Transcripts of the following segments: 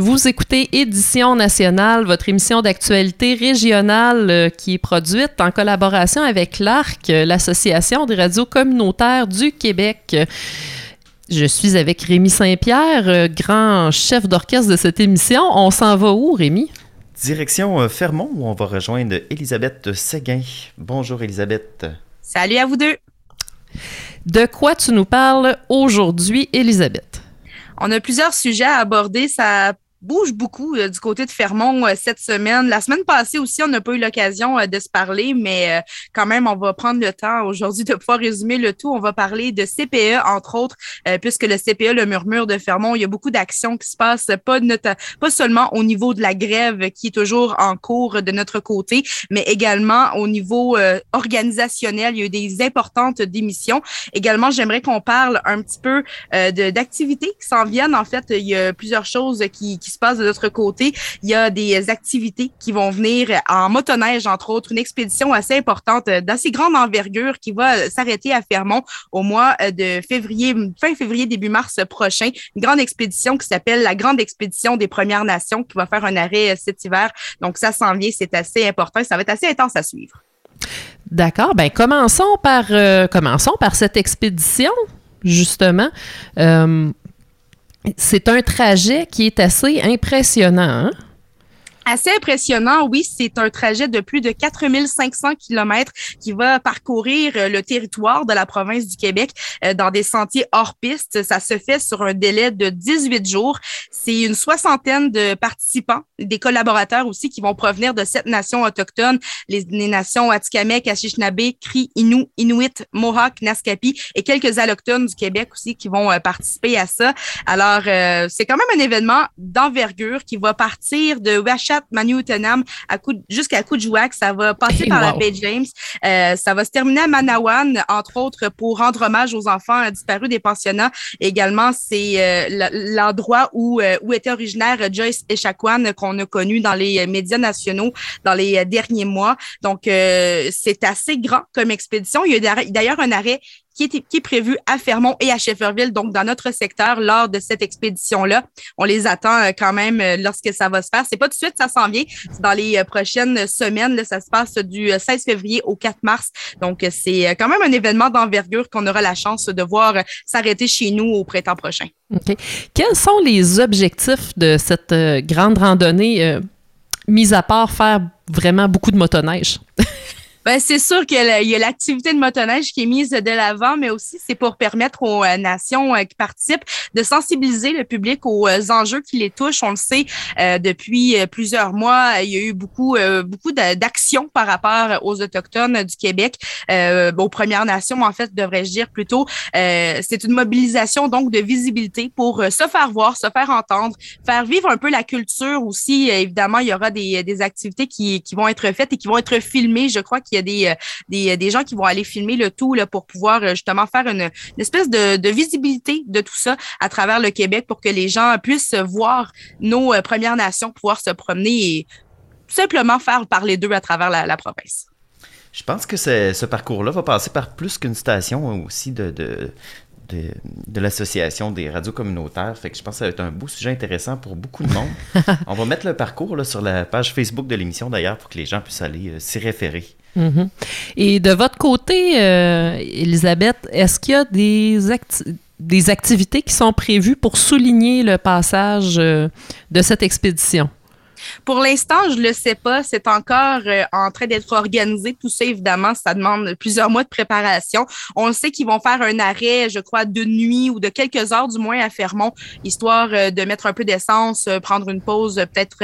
Vous écoutez Édition nationale, votre émission d'actualité régionale euh, qui est produite en collaboration avec l'ARC, euh, l'Association des radios communautaires du Québec. Je suis avec Rémi Saint-Pierre, euh, grand chef d'orchestre de cette émission. On s'en va où, Rémi? Direction Fermont, où on va rejoindre Elisabeth Séguin. Bonjour, Elisabeth. Salut à vous deux. De quoi tu nous parles aujourd'hui, Elisabeth? On a plusieurs sujets à aborder. Ça bouge beaucoup euh, du côté de Fermont euh, cette semaine. La semaine passée aussi, on n'a pas eu l'occasion euh, de se parler, mais quand même, on va prendre le temps aujourd'hui de pouvoir résumer le tout. On va parler de CPE, entre autres, puisque le CPE, le murmure de Fermont, il y a beaucoup d'actions qui se passent, pas, pas seulement au niveau de la grève qui est toujours en cours de notre côté, mais également au niveau organisationnel. Il y a eu des importantes démissions. Également, j'aimerais qu'on parle un petit peu d'activités qui s'en viennent. En fait, il y a plusieurs choses qui se passe de l'autre côté. Il y a des activités qui vont venir en motoneige, entre autres, une expédition assez importante, euh, d'assez grande envergure qui va s'arrêter à Fermont au mois euh, de février, fin février, début mars prochain. Une grande expédition qui s'appelle la Grande Expédition des Premières Nations qui va faire un arrêt euh, cet hiver. Donc, ça s'en vient, c'est assez important. Ça va être assez intense à suivre. D'accord. Ben, commençons par, commençons par cette expédition, justement. C'est un trajet qui est assez impressionnant. Hein? Assez impressionnant. Oui, c'est un trajet de plus de 4500 kilomètres qui va parcourir euh, le territoire de la province du Québec euh, dans des sentiers hors piste. Ça se fait sur un délai de 18 jours. C'est une soixantaine de participants, des collaborateurs aussi qui vont provenir de sept nations autochtones, les, nations Atikamekw, Anishinaabe, Cri, Innu, Inuit, Mohawk, Naskapi et quelques allochtones du Québec aussi qui vont euh, participer à ça. Alors, c'est quand même un événement d'envergure qui va partir de Ouachat Manoutenam jusqu'à Coudjouac. Ça va passer par la baie James. Euh, ça va se terminer à Manawan, entre autres, pour rendre hommage aux enfants disparus des pensionnats. Également, c'est euh, l'endroit où, euh, où était originaire Joyce Echaquan, qu'on a connu dans les médias nationaux dans les derniers mois. Donc, c'est assez grand comme expédition. Il y a d'ailleurs un arrêt qui est, prévu à Fermont et à Shefferville, donc dans notre secteur, lors de cette expédition-là. On les attend euh, quand même euh, lorsque ça va se faire. C'est pas tout de suite, ça s'en vient. C'est dans les euh, prochaines semaines. Ça se passe du 16 février au 4 mars. Donc, c'est quand même un événement d'envergure qu'on aura la chance de voir s'arrêter chez nous au printemps prochain. OK. Quels sont les objectifs de cette grande randonnée, mis à part faire vraiment beaucoup de motoneige? Ben, c'est sûr qu'il y a l'activité de motoneige qui est mise de l'avant, mais aussi c'est pour permettre aux euh, nations euh, qui participent de sensibiliser le public aux euh, enjeux qui les touchent. On le sait depuis plusieurs mois, il y a eu beaucoup beaucoup d'actions par rapport aux autochtones du Québec, aux Premières Nations en fait, devrais-je dire plutôt. c'est une mobilisation donc de visibilité pour se faire voir, se faire entendre, faire vivre un peu la culture aussi. Évidemment, il y aura des, activités qui, qui vont être faites et qui vont être filmées. Je crois il y a des, euh, des, euh, des, gens qui vont aller filmer le tout là, pour pouvoir euh, justement faire une, espèce de, de, visibilité de tout ça à travers le Québec pour que les gens puissent voir nos Premières Nations pouvoir se promener et simplement faire parler d'eux à travers la, province. Je pense que ce parcours-là va passer par plus qu'une station aussi de, de, de, l'association des radios communautaires. Fait que je pense que ça va être un beau sujet intéressant pour beaucoup de monde. On va mettre le parcours là, sur la page Facebook de l'émission d'ailleurs pour que les gens puissent aller s'y référer. Mhm. Et de votre côté, euh, Elisabeth, est-ce qu'il y a des, activités qui sont prévues pour souligner le passage euh, de cette expédition? Pour l'instant, je le sais pas. C'est encore euh, en train d'être organisé. Tout ça, évidemment, ça demande plusieurs mois de préparation. On sait qu'ils vont faire un arrêt, je crois, de nuit ou de quelques heures du moins à Fermont, histoire euh, de mettre un peu d'essence, euh, prendre une pause, peut-être,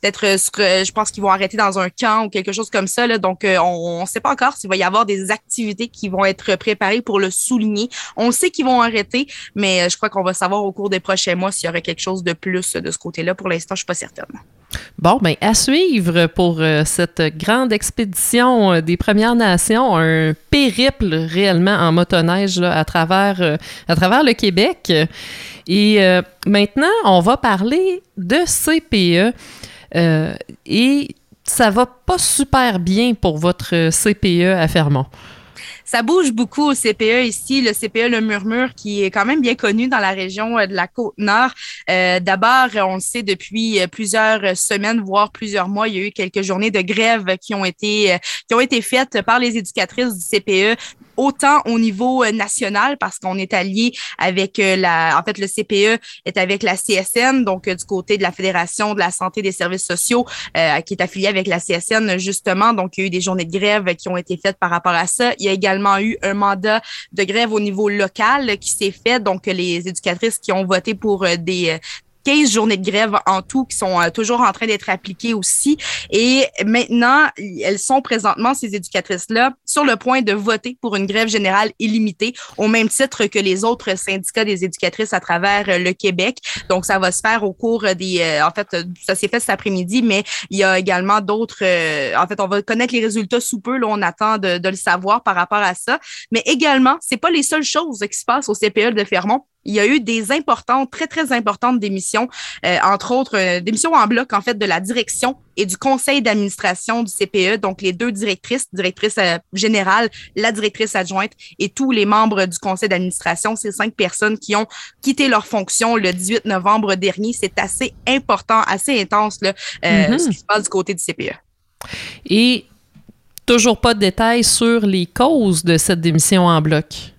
peut-être, je pense qu'ils vont arrêter dans un camp ou quelque chose comme ça. Là. Donc, on ne sait pas encore s'il va y avoir des activités qui vont être préparées pour le souligner. On sait qu'ils vont arrêter, mais je crois qu'on va savoir au cours des prochains mois s'il y aurait quelque chose de plus de ce côté-là. Pour l'instant, je suis pas certaine. Bon, bien, à suivre pour euh, cette grande expédition euh, des Premières Nations, un périple réellement en motoneige à, travers, euh, à travers le Québec. Et maintenant, on va parler de CPE. et ça va pas super bien pour votre CPE à Fermont. Ça bouge beaucoup au CPE ici, le CPE Le Murmure, qui est quand même bien connu dans la région euh, de la Côte-Nord. Euh, D'abord, on le sait depuis euh, plusieurs semaines, voire plusieurs mois, il y a eu quelques journées de grève qui ont été, qui ont été faites par les éducatrices du CPE autant au niveau national parce qu'on est allié avec la, en fait, le CPE est avec la CSN, donc du côté de la Fédération de la santé des services sociaux, euh, qui est affiliée avec la CSN justement. Donc, il y a eu des journées de grève qui ont été faites par rapport à ça. Il y a également eu un mandat de grève au niveau local qui s'est fait. Donc, les éducatrices qui ont voté pour des, 15 journées de grève en tout qui sont euh, toujours en train d'être appliquées aussi. Et maintenant, elles sont présentement, ces éducatrices-là, sur le point de voter pour une grève générale illimitée, au même titre que les autres syndicats des éducatrices à travers euh, le Québec. Donc, ça va se faire au cours des... Euh, en fait, ça s'est fait cet après-midi, mais il y a également d'autres... en fait, on va connaître les résultats sous peu. Là, on attend de, de le savoir par rapport à ça. Mais également, c'est pas les seules choses qui se passent au CPE de Fermont il y a eu des importantes, très, très importantes démissions, euh, entre autres, euh, démissions en bloc, en fait, de la direction et du conseil d'administration du CPE, donc les deux directrices, directrice euh, générale, la directrice adjointe et tous les membres du conseil d'administration, ces cinq personnes qui ont quitté leur fonction le 18 novembre dernier. C'est assez important, assez intense, là, mm-hmm. ce qui se passe du côté du CPE. Et toujours pas de détails sur les causes de cette démission en bloc.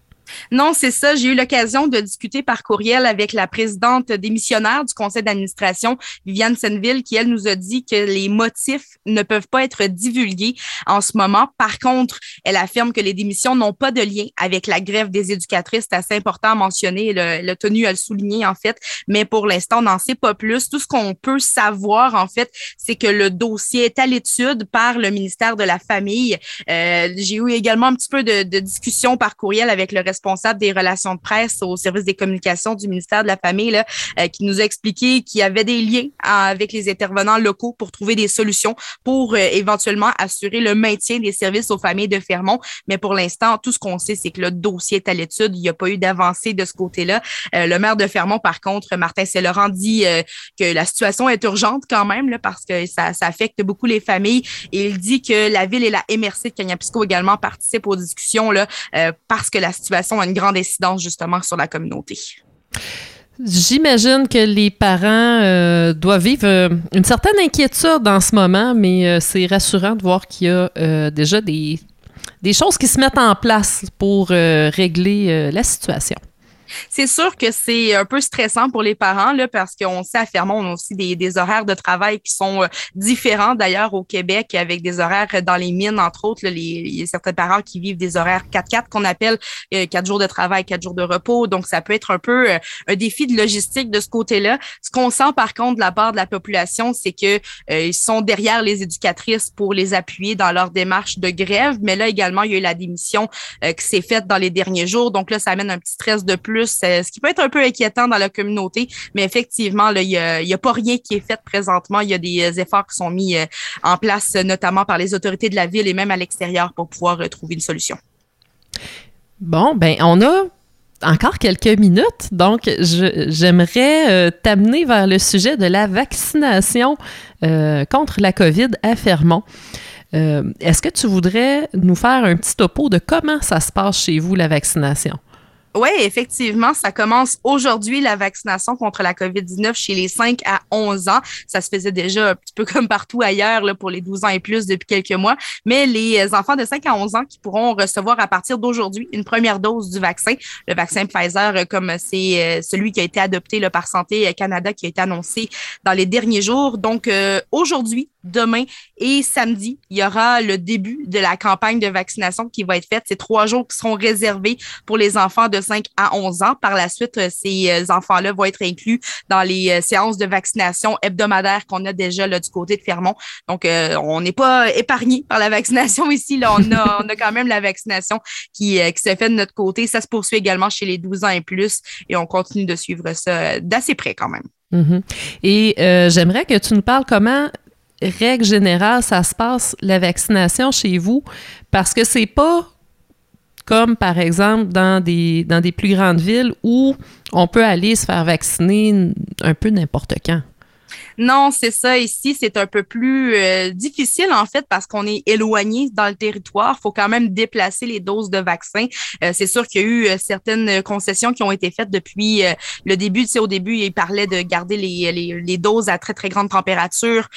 Non, c'est ça. J'ai eu l'occasion de discuter par courriel avec la présidente démissionnaire du conseil d'administration, Viviane Senville, qui, elle, nous a dit que les motifs ne peuvent pas être divulgués en ce moment. Par contre, elle affirme que les démissions n'ont pas de lien avec la grève des éducatrices. C'est assez important à mentionner. Elle a tenu à le souligner, en fait. Mais pour l'instant, on n'en sait pas plus. Tout ce qu'on peut savoir, en fait, c'est que le dossier est à l'étude par le ministère de la Famille. Euh, J'ai eu également un petit peu de, de discussion par courriel avec le responsable responsable des relations de presse au service des communications du ministère de la Famille, là, euh, qui nous a expliqué qu'il y avait des liens avec les intervenants locaux pour trouver des solutions pour euh, éventuellement assurer le maintien des services aux familles de Fermont. Mais pour l'instant, tout ce qu'on sait, c'est que le dossier est à l'étude. Il n'y a pas eu d'avancée de ce côté-là. Euh, le maire de Fermont, par contre, Martin Saint-Laurent, dit que la situation est urgente quand même là, parce que ça, ça, affecte beaucoup les familles. Et il dit que la ville et la MRC de Cagnapisco également participent aux discussions là, parce que la situation une grande incidence justement sur la communauté. J'imagine que les parents euh, doivent vivre euh, une certaine inquiétude en ce moment, mais euh, c'est rassurant de voir qu'il y a déjà des, des choses qui se mettent en place pour régler la situation. C'est sûr que c'est un peu stressant pour les parents là, parce qu'on sait à Fermont, on a aussi des, horaires de travail qui sont euh, différents d'ailleurs au Québec avec des horaires dans les mines, entre autres. Les, il y a certains parents qui vivent des horaires 4-4 qu'on appelle euh, 4 jours de travail, 4 jours de repos. Donc, ça peut être un peu euh, un défi de logistique de ce côté-là. Ce qu'on sent par contre de la part de la population, c'est que euh, ils sont derrière les éducatrices pour les appuyer dans leur démarche de grève. Mais là également, il y a eu la démission qui s'est faite dans les derniers jours. Donc là, ça amène un petit stress de plus euh, ce qui peut être un peu inquiétant dans la communauté, mais effectivement, il n'y a, pas rien qui est fait présentement. Il y a des euh, efforts qui sont mis euh, en place, notamment par les autorités de la ville et même à l'extérieur pour pouvoir trouver une solution. Bon, ben on a encore quelques minutes, donc j'aimerais t'amener vers le sujet de la vaccination contre la COVID à Fermont. Est-ce que tu voudrais nous faire un petit topo de comment ça se passe chez vous, la vaccination? Oui, effectivement, ça commence aujourd'hui la vaccination contre la COVID-19 chez les 5 à 11 ans. Ça se faisait déjà un petit peu comme partout ailleurs là, pour les 12 ans et plus depuis quelques mois. Mais les enfants de 5 à 11 ans qui pourront recevoir à partir d'aujourd'hui une première dose du vaccin, le vaccin Pfizer, comme c'est euh, celui qui a été adopté par Santé Canada, qui a été annoncé dans les derniers jours. Donc euh, aujourd'hui, demain et samedi, il y aura le début de la campagne de vaccination qui va être faite. C'est trois jours qui seront réservés pour les enfants de 5 à 11 ans. Par la suite, euh, ces euh, enfants-là vont être inclus dans les euh, séances de vaccination hebdomadaires qu'on a déjà là, du côté de Fermont. Donc, on n'est pas épargné par la vaccination ici. Là, on a, on a quand même la vaccination qui, qui se fait de notre côté. Ça se poursuit également chez les 12 ans et plus et on continue de suivre ça d'assez près quand même. Mm-hmm. Et j'aimerais que tu nous parles comment règle générale, ça se passe la vaccination chez vous parce que c'est pas comme par exemple dans des, dans des plus grandes villes où on peut aller se faire vacciner un peu n'importe quand. Non, c'est ça. Ici, c'est un peu plus euh, difficile, en fait, parce qu'on est éloigné dans le territoire. Il faut quand même déplacer les doses de vaccins. Euh, c'est sûr qu'il y a eu euh, certaines concessions qui ont été faites depuis le début. Tu sais, au début, il parlait de garder les, les, les, doses à très, très grande température,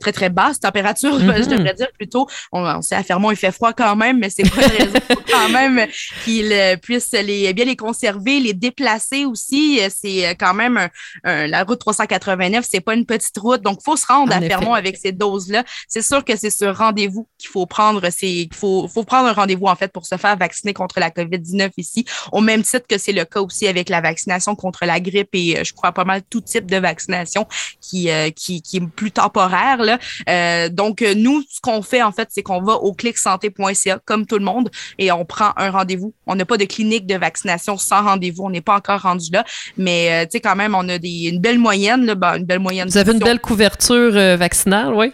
très, très basse température, je Mhm. devrais dire plutôt. On, on sait, à Fermont, il fait froid quand même, mais c'est pas une raison faut quand même qu'ils puissent les, bien les conserver, les déplacer aussi. C'est quand même un- un- la route 389, c'est pas une petite route, donc faut se rendre En à effet. Fermont avec ces doses-là. C'est sûr que c'est ce rendez-vous qu'il faut prendre. C'est faut, faut prendre un rendez-vous en fait pour se faire vacciner contre la COVID-19 ici, au même titre que c'est le cas aussi avec la vaccination contre la grippe et euh, je crois pas mal tout type de vaccination qui, euh, qui, qui est plus temporaire. Là. Euh, donc, euh, nous, ce qu'on fait, en fait, c'est qu'on va au clicsanté.ca, comme tout le monde, et on prend un rendez-vous. On n'a pas de clinique de vaccination sans rendez-vous. On n'est pas encore rendu là. Mais, euh, tu sais, quand même, on a des, une belle moyenne. Là, Ben, une belle moyenne. Vous avez une belle couverture euh, vaccinale, oui?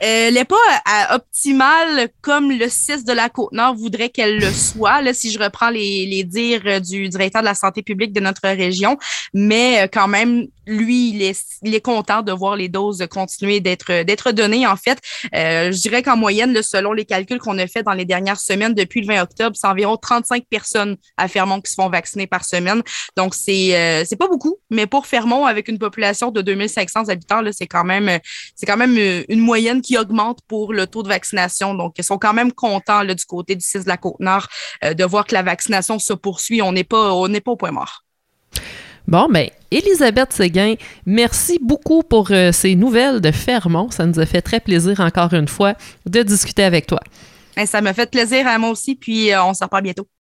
elle n'est pas à- optimale comme le 6 de la Côte-Nord voudrait qu'elle le soit, là, si je reprends les, les dires euh, du directeur de la santé publique de notre région. Mais euh, quand même, lui, il est, content de voir les doses continuer d'être données, en fait. Euh, je dirais qu'en moyenne, selon les calculs qu'on a fait dans les dernières semaines, depuis le 20 octobre, c'est environ 35 personnes à Fermont qui se font vacciner par semaine. Donc, c'est euh, pas beaucoup, mais pour Fermont, avec une population de 2500 habitants, c'est quand même euh, une moyenne qui augmente pour le taux de vaccination. Donc, ils sont quand même contents du côté du 6 de la Côte-Nord euh, de voir que la vaccination se poursuit. On n'est pas au point mort. Bon, ben, Elisabeth Séguin, merci beaucoup pour euh, ces nouvelles de Fermont. Ça nous a fait très plaisir, encore une fois, de discuter avec toi. Et ça me fait plaisir à moi aussi, puis euh, on se reparle bientôt.